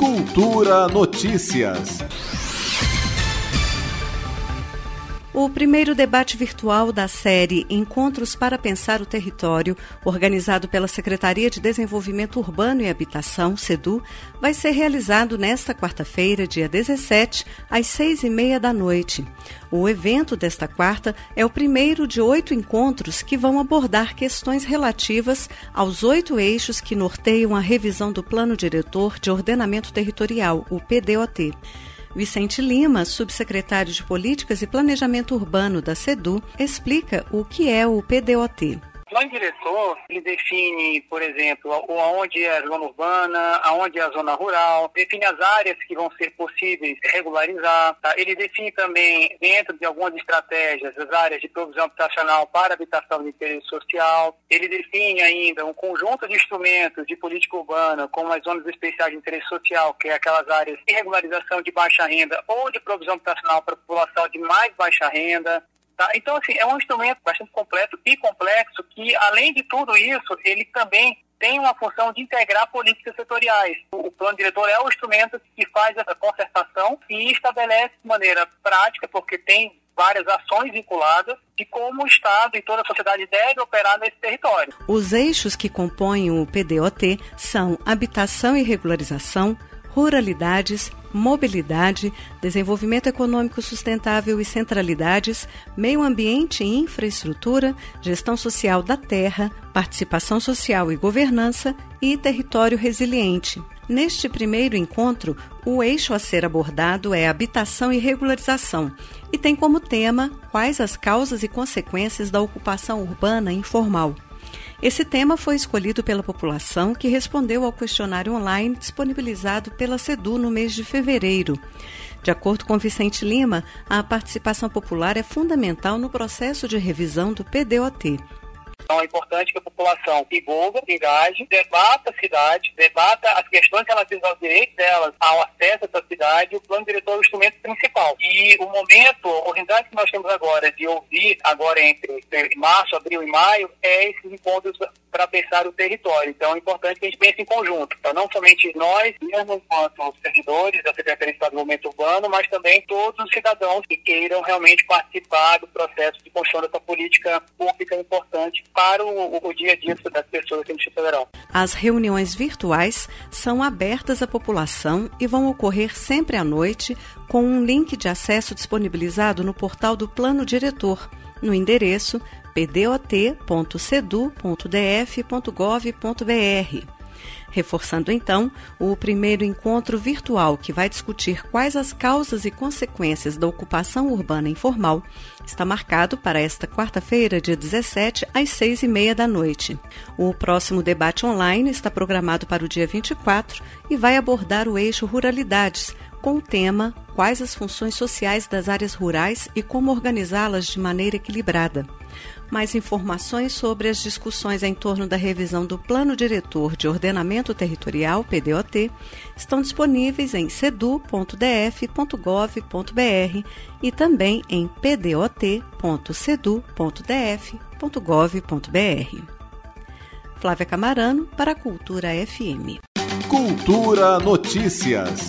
Cultura Notícias. O primeiro debate virtual da série Encontros para Pensar o Território, organizado pela Secretaria de Desenvolvimento Urbano e Habitação, SEDU, vai ser realizado nesta quarta-feira, dia 17, às seis e meia da noite. O evento desta quarta é o primeiro de oito encontros que vão abordar questões relativas aos oito eixos que norteiam a revisão do Plano Diretor de Ordenamento Territorial, o PDOT. Vicente Lima, subsecretário de Políticas e Planejamento Urbano da SEDU, explica o que é o PDOT plano diretor, ele define, por exemplo, aonde é a zona urbana, aonde é a zona rural, define as áreas que vão ser possíveis regularizar. Tá? Ele define também, dentro de algumas estratégias, as áreas de provisão habitacional para habitação de interesse social. Ele define ainda um conjunto de instrumentos de política urbana, como as zonas especiais de interesse social, que é aquelas áreas de regularização de baixa renda ou de provisão habitacional para a população de mais baixa renda. Tá? Então, assim, é um instrumento bastante completo e complexo que, além de tudo isso, ele também tem uma função de integrar políticas setoriais. O plano diretor é o instrumento que faz essa concertação e estabelece de maneira prática, porque tem várias ações vinculadas de como o Estado e toda a sociedade deve operar nesse território. Os eixos que compõem o PDOT são habitação e regularização, ruralidades, mobilidade, desenvolvimento econômico sustentável e centralidades, meio ambiente e infraestrutura, gestão social da terra, participação social e governança e território resiliente. Neste primeiro encontro, o eixo a ser abordado é habitação e regularização e tem como tema quais as causas e consequências da ocupação urbana informal. Esse tema foi escolhido pela população que respondeu ao questionário online disponibilizado pela SEDU no mês de fevereiro. De acordo com Vicente Lima, a participação popular é fundamental no processo de revisão do PDOT. Então é importante que a população envolva, engaje, debata a cidade, debata as questões relativas aos direitos delas, ao essa cidade. O plano diretor é o instrumento principal. E o momento, a oportunidade que nós temos agora de ouvir, agora entre março, abril e maio, é esses encontros para pensar o território. Então é importante que a gente pense em conjunto. Então, não somente nós, mesmo enquanto servidores da Secretaria de Estado do Desenvolvimento Urbano, mas também todos os cidadãos que queiram realmente participar do processo de construção dessa política pública importante para o, o dia a dia das pessoas aqui no Distrito Federal. As reuniões virtuais são abertas à população e vão ocorrer sempre à noite com um link de acesso disponibilizado no portal do Plano Diretor, no endereço pdot.cedu.df.gov.br. Reforçando então o primeiro encontro virtual que vai discutir quais as causas e consequências da ocupação urbana informal, está marcado para esta quarta-feira, dia 17, às seis e meia da noite. O próximo debate online está programado para o dia 24 e vai abordar o eixo Ruralidades, com o tema Quais as funções sociais das áreas rurais e como organizá-las de maneira equilibrada. Mais informações sobre as discussões em torno da revisão do Plano Diretor de Ordenamento Territorial, PDOT, estão disponíveis em cedu.df.gov.br e também em pdot.cedu.df.gov.br. Flávia Camarano para a Cultura FM. Cultura Notícias.